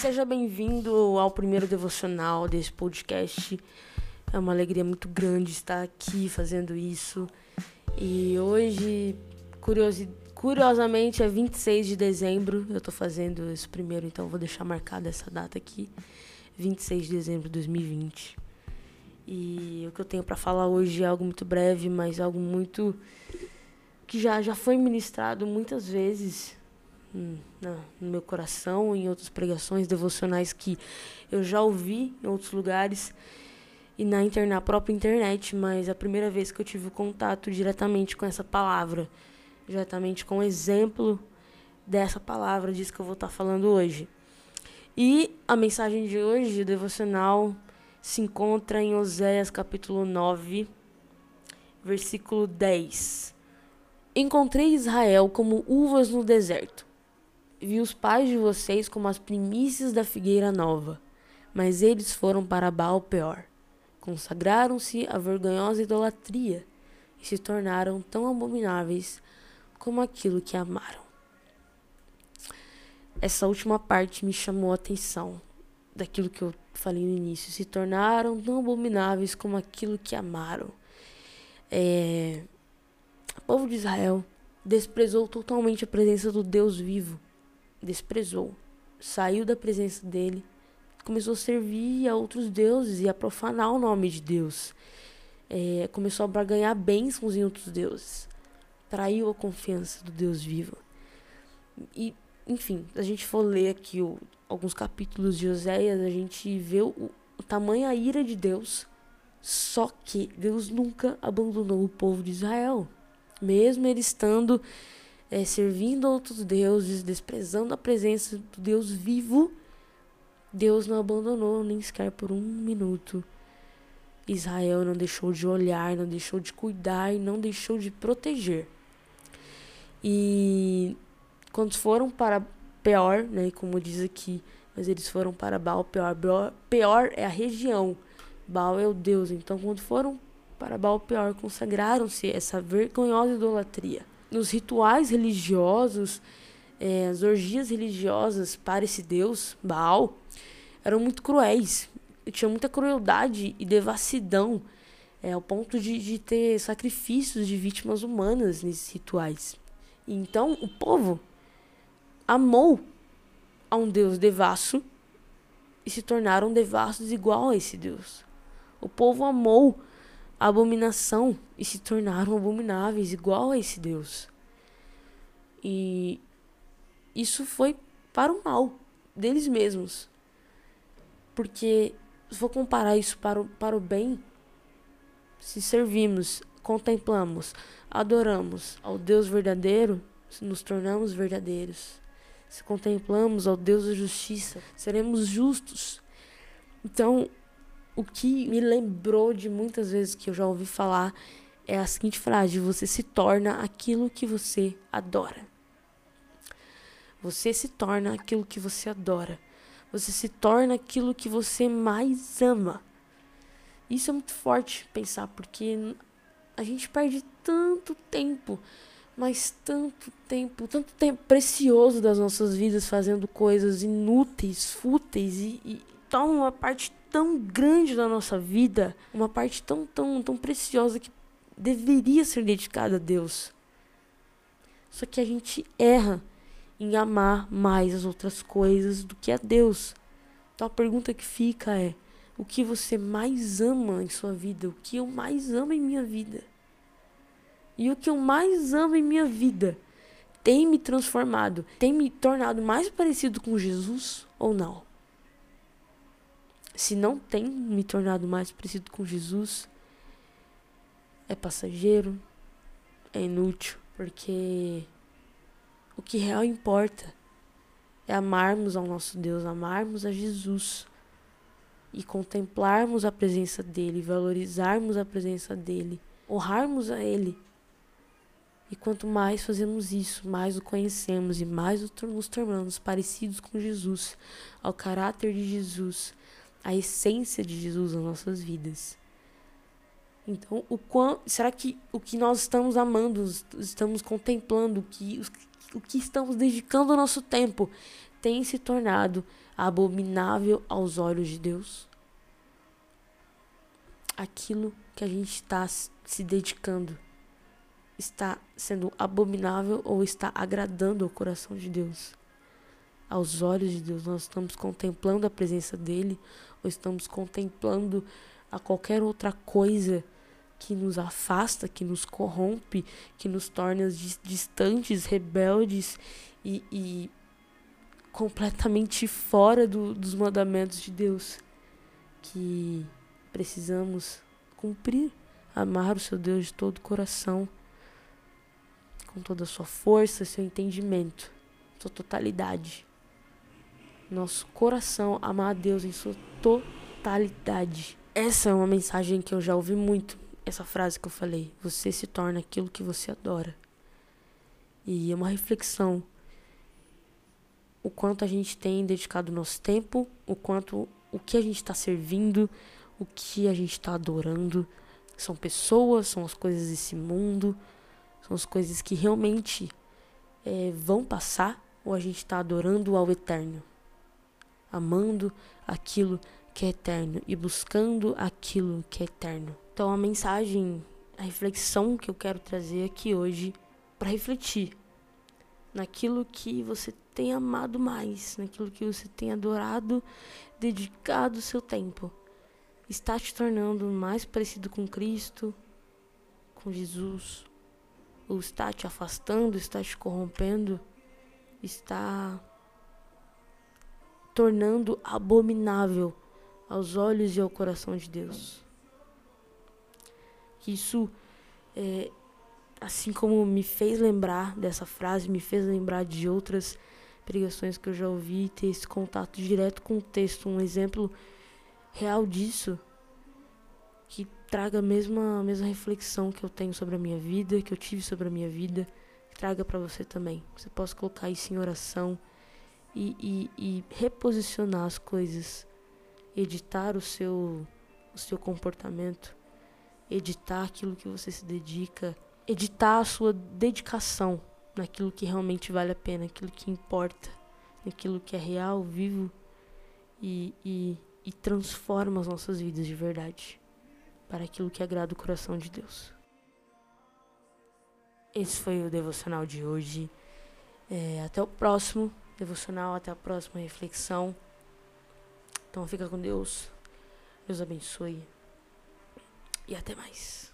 Seja bem-vindo ao primeiro devocional desse podcast. É uma alegria muito grande estar aqui fazendo isso. E hoje, curiosi curiosamente, é 26 de dezembro. Eu tô fazendo esse primeiro, então vou deixar marcada essa data aqui. 26 de dezembro de 2020. E o que eu tenho para falar hoje é algo muito breve, mas algo muito que já já foi ministrado muitas vezes no meu coração, em outras pregações devocionais que eu já ouvi em outros lugares e na, internet, na própria internet, mas a primeira vez que eu tive contato diretamente com essa palavra, diretamente com o exemplo dessa palavra, disso que eu vou estar falando hoje. E a mensagem de hoje, devocional, se encontra em Oséias capítulo 9, versículo 10. Encontrei Israel como uvas no deserto vi os pais de vocês como as primícias da figueira nova, mas eles foram para Baal Peor. Consagraram-se à vergonhosa idolatria e se tornaram tão abomináveis como aquilo que amaram. Essa última parte me chamou a atenção daquilo que eu falei no início. Se tornaram tão abomináveis como aquilo que amaram. É... O povo de Israel desprezou totalmente a presença do Deus vivo desprezou, saiu da presença dele, começou a servir a outros deuses e a profanar o nome de Deus. É, começou a ganhar bênçãos em outros deuses. Traiu a confiança do Deus vivo. E, enfim, a gente for ler aqui o, alguns capítulos de Oséias, a gente vê o, o tamanho a ira de Deus. Só que Deus nunca abandonou o povo de Israel. Mesmo ele estando é, servindo outros deuses, desprezando a presença do Deus vivo, Deus não abandonou nem sequer por um minuto. Israel não deixou de olhar, não deixou de cuidar e não deixou de proteger. E quando foram para Peor, né, como diz aqui, mas eles foram para Baal Peor. Peor é a região, Baal é o Deus. Então, quando foram para Baal Peor, consagraram-se essa vergonhosa idolatria nos rituais religiosos, é, as orgias religiosas para esse deus, Baal, eram muito cruéis. Tinha muita crueldade e devassidão, é, ao ponto de, de ter sacrifícios de vítimas humanas nesses rituais. Então, o povo amou a um deus devasso e se tornaram devassos igual a esse deus. O povo amou abominação e se tornaram abomináveis, igual a esse Deus. E isso foi para o mal deles mesmos. Porque se for comparar isso para o, para o bem, se servimos, contemplamos, adoramos ao Deus verdadeiro, nos tornamos verdadeiros. Se contemplamos ao Deus da justiça, seremos justos. Então, o que me lembrou de muitas vezes que eu já ouvi falar é a seguinte frase: você se torna aquilo que você adora. Você se torna aquilo que você adora. Você se torna aquilo que você mais ama. Isso é muito forte pensar, porque a gente perde tanto tempo, mas tanto tempo, tanto tempo precioso das nossas vidas fazendo coisas inúteis, fúteis e, e toma uma parte tão grande da nossa vida, uma parte tão, tão, tão preciosa que deveria ser dedicada a Deus. Só que a gente erra em amar mais as outras coisas do que a Deus. Então a pergunta que fica é: o que você mais ama em sua vida? O que eu mais amo em minha vida? E o que eu mais amo em minha vida tem me transformado, tem me tornado mais parecido com Jesus ou não? Se não tem me tornado mais parecido com Jesus, é passageiro, é inútil, porque o que real importa é amarmos ao nosso Deus, amarmos a Jesus e contemplarmos a presença dele, valorizarmos a presença dele, honrarmos a ele. E quanto mais fazemos isso, mais o conhecemos e mais nos tornamos parecidos com Jesus, ao caráter de Jesus, a essência de Jesus nas nossas vidas. Então, o quão, será que o que nós estamos amando, estamos contemplando, o que, o que estamos dedicando ao nosso tempo, tem se tornado abominável aos olhos de Deus? Aquilo que a gente está se dedicando está sendo abominável ou está agradando ao coração de Deus? Aos olhos de Deus, nós estamos contemplando a presença dele ou estamos contemplando a qualquer outra coisa que nos afasta, que nos corrompe, que nos torna distantes, rebeldes e, e completamente fora do, dos mandamentos de Deus que precisamos cumprir, amar o seu Deus de todo o coração, com toda a sua força, seu entendimento, sua totalidade. Nosso coração amar a Deus em sua totalidade. Essa é uma mensagem que eu já ouvi muito essa frase que eu falei, você se torna aquilo que você adora. E é uma reflexão o quanto a gente tem dedicado nosso tempo, o quanto o que a gente está servindo, o que a gente está adorando. São pessoas, são as coisas desse mundo, são as coisas que realmente é, vão passar, ou a gente está adorando ao eterno, amando aquilo que é eterno e buscando aquilo que é eterno. Então a mensagem, a reflexão que eu quero trazer aqui hoje para refletir naquilo que você tem amado mais, naquilo que você tem adorado, dedicado o seu tempo. Está te tornando mais parecido com Cristo, com Jesus, ou está te afastando, está te corrompendo, está tornando abominável aos olhos e ao coração de Deus que isso, é, assim como me fez lembrar dessa frase, me fez lembrar de outras pregações que eu já ouvi, ter esse contato direto com o texto, um exemplo real disso, que traga a mesma, a mesma reflexão que eu tenho sobre a minha vida, que eu tive sobre a minha vida, que traga para você também. Você possa colocar isso em oração e, e, e reposicionar as coisas, editar o seu, o seu comportamento editar aquilo que você se dedica, editar a sua dedicação naquilo que realmente vale a pena, aquilo que importa, naquilo que é real, vivo e, e, e transforma as nossas vidas de verdade para aquilo que agrada o coração de Deus. Esse foi o devocional de hoje. É, até o próximo devocional, até a próxima reflexão. Então fica com Deus. Deus abençoe e até mais.